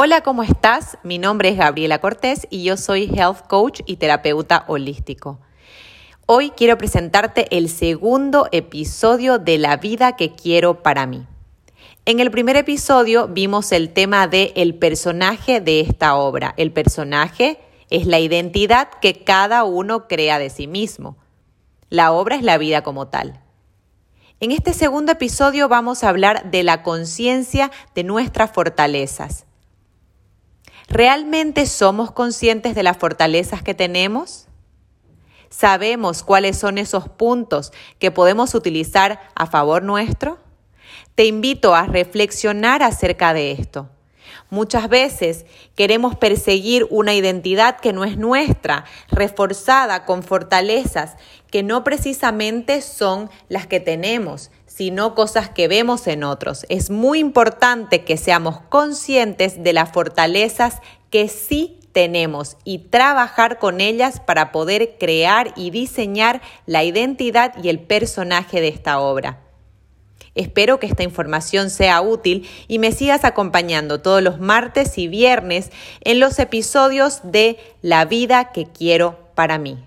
Hola, ¿cómo estás? Mi nombre es Gabriela Cortés y yo soy Health Coach y terapeuta holístico. Hoy quiero presentarte el segundo episodio de La vida que quiero para mí. En el primer episodio vimos el tema de el personaje de esta obra. El personaje es la identidad que cada uno crea de sí mismo. La obra es la vida como tal. En este segundo episodio vamos a hablar de la conciencia de nuestras fortalezas. ¿Realmente somos conscientes de las fortalezas que tenemos? ¿Sabemos cuáles son esos puntos que podemos utilizar a favor nuestro? Te invito a reflexionar acerca de esto. Muchas veces queremos perseguir una identidad que no es nuestra, reforzada con fortalezas que no precisamente son las que tenemos, sino cosas que vemos en otros. Es muy importante que seamos conscientes de las fortalezas que sí tenemos y trabajar con ellas para poder crear y diseñar la identidad y el personaje de esta obra. Espero que esta información sea útil y me sigas acompañando todos los martes y viernes en los episodios de La vida que quiero para mí.